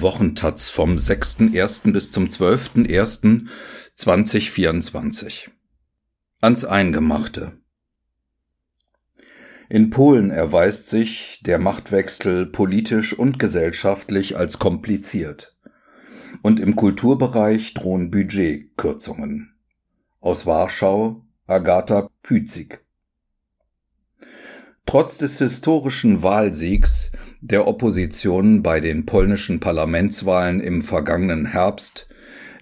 Wochentaz vom 6.1. bis zum 12.1.2024. Ans Eingemachte. In Polen erweist sich der Machtwechsel politisch und gesellschaftlich als kompliziert. Und im Kulturbereich drohen Budgetkürzungen. Aus Warschau Agatha Pützig. Trotz des historischen Wahlsiegs der Opposition bei den polnischen Parlamentswahlen im vergangenen Herbst,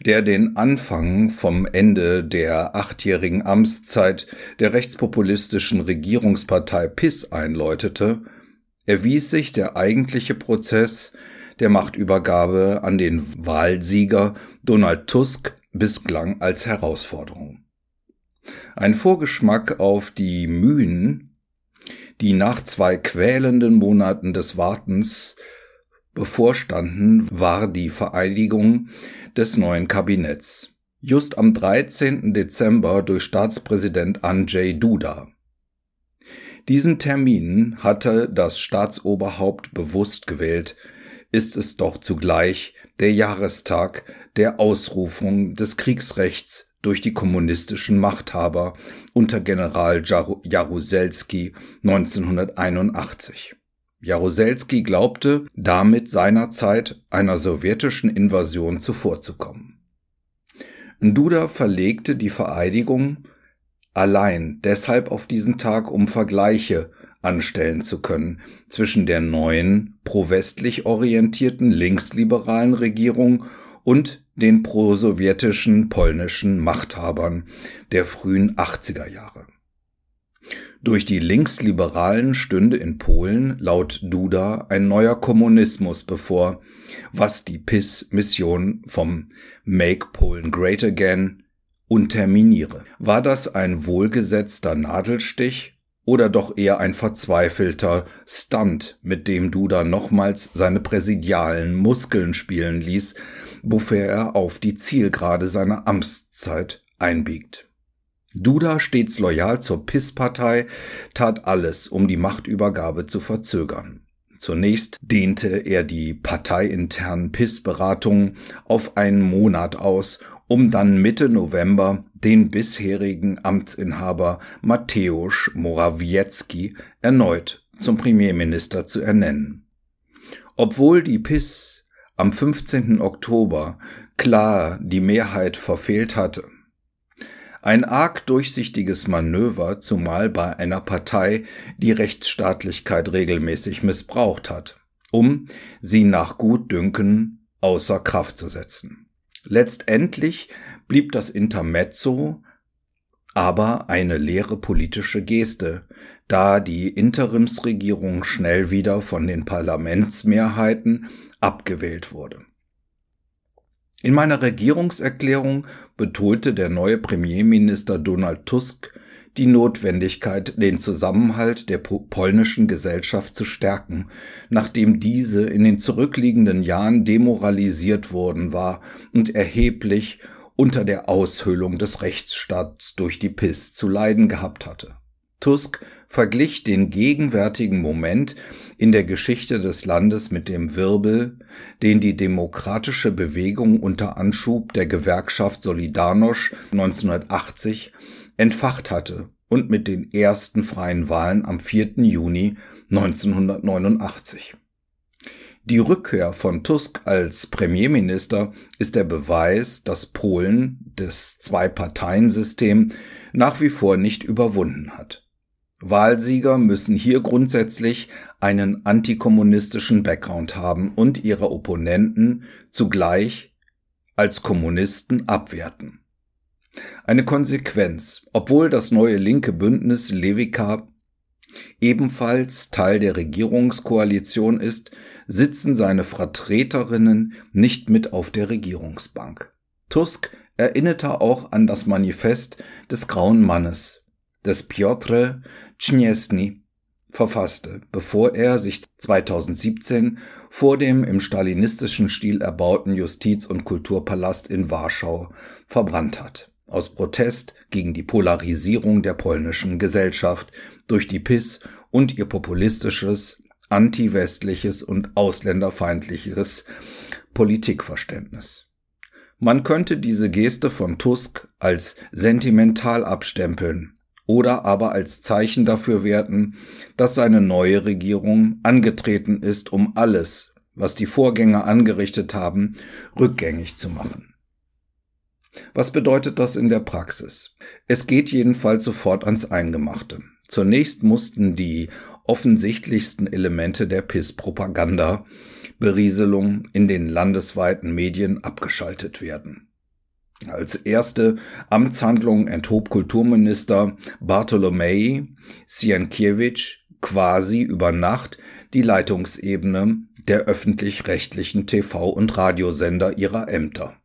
der den Anfang vom Ende der achtjährigen Amtszeit der rechtspopulistischen Regierungspartei PIS einläutete, erwies sich der eigentliche Prozess der Machtübergabe an den Wahlsieger Donald Tusk bislang als Herausforderung. Ein Vorgeschmack auf die Mühen die nach zwei quälenden Monaten des Wartens bevorstanden, war die Vereidigung des neuen Kabinetts. Just am 13. Dezember durch Staatspräsident Andrzej Duda. Diesen Termin hatte das Staatsoberhaupt bewusst gewählt, ist es doch zugleich der Jahrestag der Ausrufung des Kriegsrechts durch die kommunistischen Machthaber unter General Jaruzelski 1981. Jaruzelski glaubte, damit seinerzeit einer sowjetischen Invasion zuvorzukommen. Duda verlegte die Vereidigung allein deshalb auf diesen Tag, um Vergleiche anstellen zu können zwischen der neuen, pro-westlich orientierten linksliberalen Regierung und den prosowjetischen polnischen Machthabern der frühen 80er Jahre. Durch die Linksliberalen stünde in Polen laut Duda ein neuer Kommunismus bevor, was die PIS-Mission vom Make Polen Great Again unterminiere. War das ein wohlgesetzter Nadelstich oder doch eher ein verzweifelter Stunt, mit dem Duda nochmals seine präsidialen Muskeln spielen ließ, wofür er auf die Zielgerade seiner Amtszeit einbiegt. Duda, stets loyal zur PIS-Partei, tat alles, um die Machtübergabe zu verzögern. Zunächst dehnte er die parteiinternen PIS-Beratungen auf einen Monat aus, um dann Mitte November den bisherigen Amtsinhaber Mateusz Morawiecki erneut zum Premierminister zu ernennen. Obwohl die PIS am 15. Oktober klar die Mehrheit verfehlt hatte. Ein arg durchsichtiges Manöver, zumal bei einer Partei, die Rechtsstaatlichkeit regelmäßig missbraucht hat, um sie nach Gutdünken außer Kraft zu setzen. Letztendlich blieb das Intermezzo aber eine leere politische Geste, da die Interimsregierung schnell wieder von den Parlamentsmehrheiten abgewählt wurde. In meiner Regierungserklärung betonte der neue Premierminister Donald Tusk die Notwendigkeit, den Zusammenhalt der polnischen Gesellschaft zu stärken, nachdem diese in den zurückliegenden Jahren demoralisiert worden war und erheblich unter der Aushöhlung des Rechtsstaats durch die PIS zu leiden gehabt hatte. Tusk verglich den gegenwärtigen Moment in der Geschichte des Landes mit dem Wirbel, den die demokratische Bewegung unter Anschub der Gewerkschaft Solidarność 1980 entfacht hatte und mit den ersten freien Wahlen am 4. Juni 1989. Die Rückkehr von Tusk als Premierminister ist der Beweis, dass Polen das Zwei-Parteien-System nach wie vor nicht überwunden hat. Wahlsieger müssen hier grundsätzlich einen antikommunistischen Background haben und ihre Opponenten zugleich als Kommunisten abwerten. Eine Konsequenz, obwohl das neue linke Bündnis Levika ebenfalls Teil der Regierungskoalition ist, sitzen seine Vertreterinnen nicht mit auf der Regierungsbank. Tusk erinnerte auch an das Manifest des Grauen Mannes, des Piotr Czniesny verfasste, bevor er sich 2017 vor dem im stalinistischen Stil erbauten Justiz- und Kulturpalast in Warschau verbrannt hat. Aus Protest gegen die Polarisierung der polnischen Gesellschaft durch die PIS und ihr populistisches, antiwestliches und ausländerfeindliches Politikverständnis. Man könnte diese Geste von Tusk als sentimental abstempeln oder aber als Zeichen dafür werten, dass seine neue Regierung angetreten ist, um alles, was die Vorgänger angerichtet haben, rückgängig zu machen. Was bedeutet das in der Praxis? Es geht jedenfalls sofort ans Eingemachte. Zunächst mussten die offensichtlichsten Elemente der PIS-Propaganda Berieselung in den landesweiten Medien abgeschaltet werden. Als erste Amtshandlung enthob Kulturminister Bartolomei Sienkiewicz quasi über Nacht die Leitungsebene der öffentlich-rechtlichen TV- und Radiosender ihrer Ämter.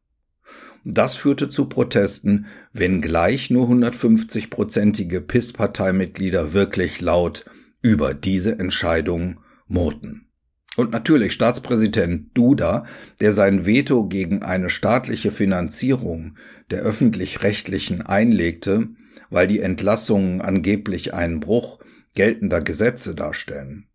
Das führte zu Protesten, wenngleich nur 150-prozentige PIS-Parteimitglieder wirklich laut über diese Entscheidung murrten. Und natürlich Staatspräsident Duda, der sein Veto gegen eine staatliche Finanzierung der öffentlich-rechtlichen einlegte, weil die Entlassungen angeblich einen Bruch geltender Gesetze darstellen.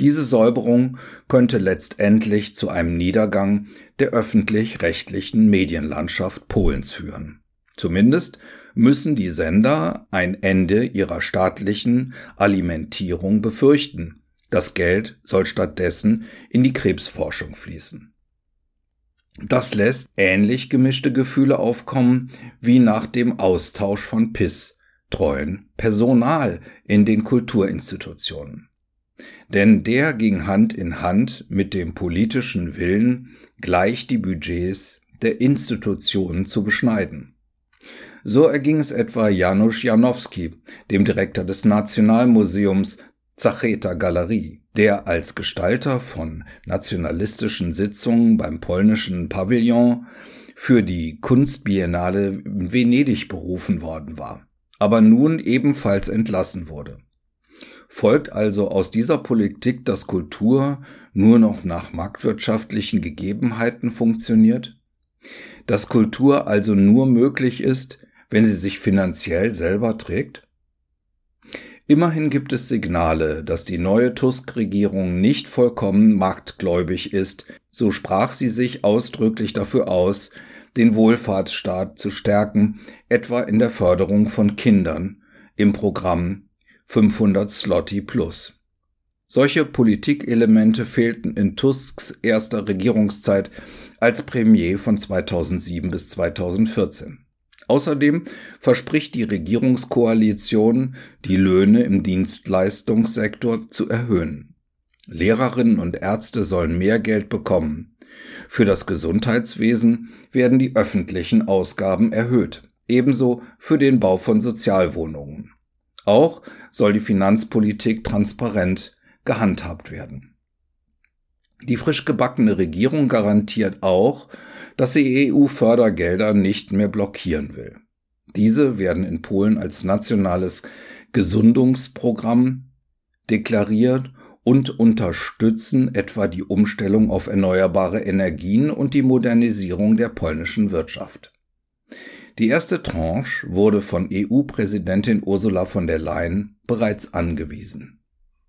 Diese Säuberung könnte letztendlich zu einem Niedergang der öffentlich-rechtlichen Medienlandschaft Polens führen. Zumindest müssen die Sender ein Ende ihrer staatlichen Alimentierung befürchten, das Geld soll stattdessen in die Krebsforschung fließen. Das lässt ähnlich gemischte Gefühle aufkommen wie nach dem Austausch von PIS treuen Personal in den Kulturinstitutionen. Denn der ging Hand in Hand mit dem politischen Willen, gleich die Budgets der Institutionen zu beschneiden. So erging es etwa Janusz Janowski, dem Direktor des Nationalmuseums Zacheta Galerie, der als Gestalter von nationalistischen Sitzungen beim polnischen Pavillon für die Kunstbiennale Venedig berufen worden war, aber nun ebenfalls entlassen wurde. Folgt also aus dieser Politik, dass Kultur nur noch nach marktwirtschaftlichen Gegebenheiten funktioniert? Dass Kultur also nur möglich ist, wenn sie sich finanziell selber trägt? Immerhin gibt es Signale, dass die neue Tusk-Regierung nicht vollkommen marktgläubig ist, so sprach sie sich ausdrücklich dafür aus, den Wohlfahrtsstaat zu stärken, etwa in der Förderung von Kindern im Programm 500 Slotty Plus. Solche Politikelemente fehlten in Tusks erster Regierungszeit als Premier von 2007 bis 2014. Außerdem verspricht die Regierungskoalition, die Löhne im Dienstleistungssektor zu erhöhen. Lehrerinnen und Ärzte sollen mehr Geld bekommen. Für das Gesundheitswesen werden die öffentlichen Ausgaben erhöht, ebenso für den Bau von Sozialwohnungen. Auch soll die Finanzpolitik transparent gehandhabt werden. Die frisch gebackene Regierung garantiert auch, dass sie EU-Fördergelder nicht mehr blockieren will. Diese werden in Polen als nationales Gesundungsprogramm deklariert und unterstützen etwa die Umstellung auf erneuerbare Energien und die Modernisierung der polnischen Wirtschaft. Die erste Tranche wurde von EU-Präsidentin Ursula von der Leyen bereits angewiesen.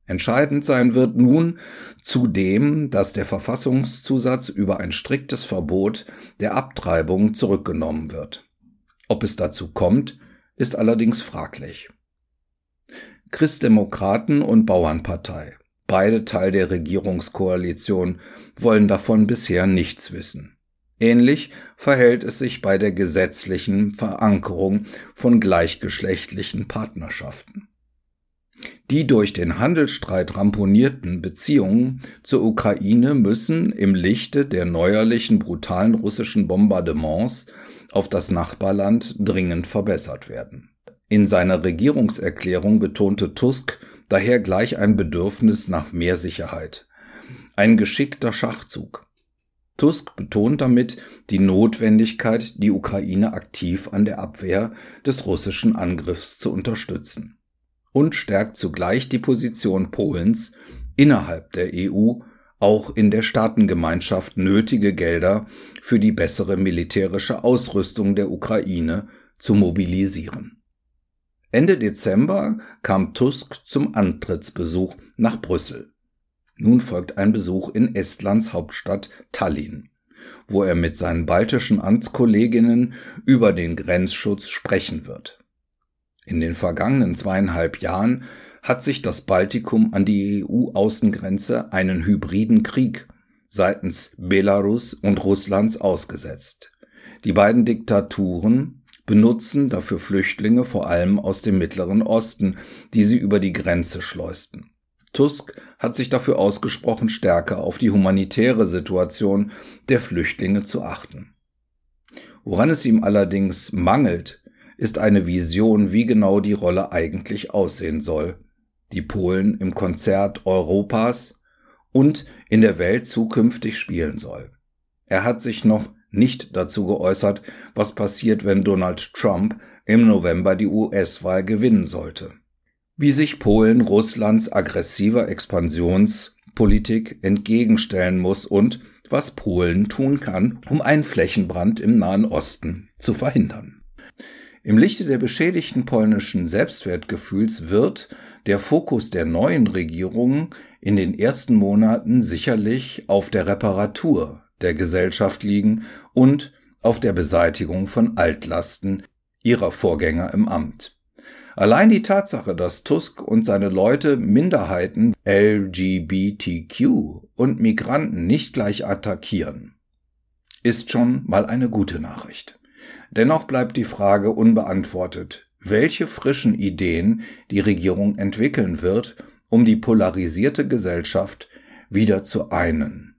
Entscheidend sein wird nun zudem, dass der Verfassungszusatz über ein striktes Verbot der Abtreibung zurückgenommen wird. Ob es dazu kommt, ist allerdings fraglich. Christdemokraten und Bauernpartei, beide Teil der Regierungskoalition, wollen davon bisher nichts wissen. Ähnlich verhält es sich bei der gesetzlichen Verankerung von gleichgeschlechtlichen Partnerschaften. Die durch den Handelsstreit ramponierten Beziehungen zur Ukraine müssen im Lichte der neuerlichen brutalen russischen Bombardements auf das Nachbarland dringend verbessert werden. In seiner Regierungserklärung betonte Tusk daher gleich ein Bedürfnis nach mehr Sicherheit. Ein geschickter Schachzug. Tusk betont damit die Notwendigkeit, die Ukraine aktiv an der Abwehr des russischen Angriffs zu unterstützen und stärkt zugleich die Position Polens innerhalb der EU, auch in der Staatengemeinschaft nötige Gelder für die bessere militärische Ausrüstung der Ukraine zu mobilisieren. Ende Dezember kam Tusk zum Antrittsbesuch nach Brüssel. Nun folgt ein Besuch in Estlands Hauptstadt Tallinn, wo er mit seinen baltischen Amtskolleginnen über den Grenzschutz sprechen wird. In den vergangenen zweieinhalb Jahren hat sich das Baltikum an die EU-Außengrenze einen hybriden Krieg seitens Belarus und Russlands ausgesetzt. Die beiden Diktaturen benutzen dafür Flüchtlinge vor allem aus dem Mittleren Osten, die sie über die Grenze schleusten. Tusk hat sich dafür ausgesprochen, stärker auf die humanitäre Situation der Flüchtlinge zu achten. Woran es ihm allerdings mangelt, ist eine Vision, wie genau die Rolle eigentlich aussehen soll, die Polen im Konzert Europas und in der Welt zukünftig spielen soll. Er hat sich noch nicht dazu geäußert, was passiert, wenn Donald Trump im November die US-Wahl gewinnen sollte. Wie sich Polen Russlands aggressiver Expansionspolitik entgegenstellen muss und was Polen tun kann, um einen Flächenbrand im Nahen Osten zu verhindern. Im Lichte der beschädigten polnischen Selbstwertgefühls wird der Fokus der neuen Regierung in den ersten Monaten sicherlich auf der Reparatur der Gesellschaft liegen und auf der Beseitigung von Altlasten ihrer Vorgänger im Amt. Allein die Tatsache, dass Tusk und seine Leute Minderheiten, LGBTQ und Migranten nicht gleich attackieren, ist schon mal eine gute Nachricht. Dennoch bleibt die Frage unbeantwortet, welche frischen Ideen die Regierung entwickeln wird, um die polarisierte Gesellschaft wieder zu einen.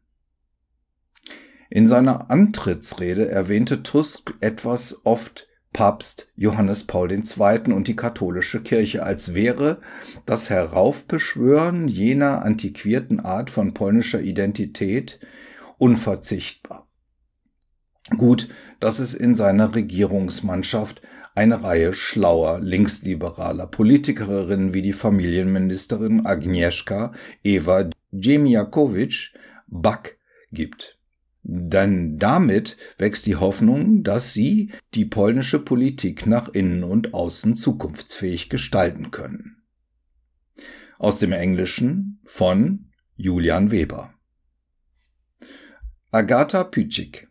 In seiner Antrittsrede erwähnte Tusk etwas oft Papst Johannes Paul II. und die katholische Kirche, als wäre das Heraufbeschwören jener antiquierten Art von polnischer Identität unverzichtbar. Gut, dass es in seiner Regierungsmannschaft eine Reihe schlauer linksliberaler Politikerinnen wie die Familienministerin Agnieszka Eva Dziemiakowicz Back gibt. Denn damit wächst die Hoffnung, dass sie die polnische Politik nach innen und außen zukunftsfähig gestalten können. Aus dem Englischen von Julian Weber. Agatha Pütschik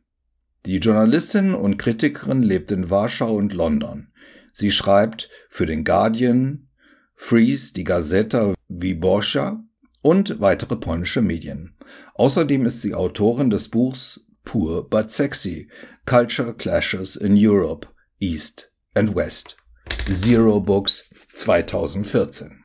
die Journalistin und Kritikerin lebt in Warschau und London. Sie schreibt für den Guardian, Freeze, die Gazeta Wyborcza und weitere polnische Medien. Außerdem ist sie Autorin des Buchs Poor but Sexy Culture Clashes in Europe, East and West. Zero Books 2014.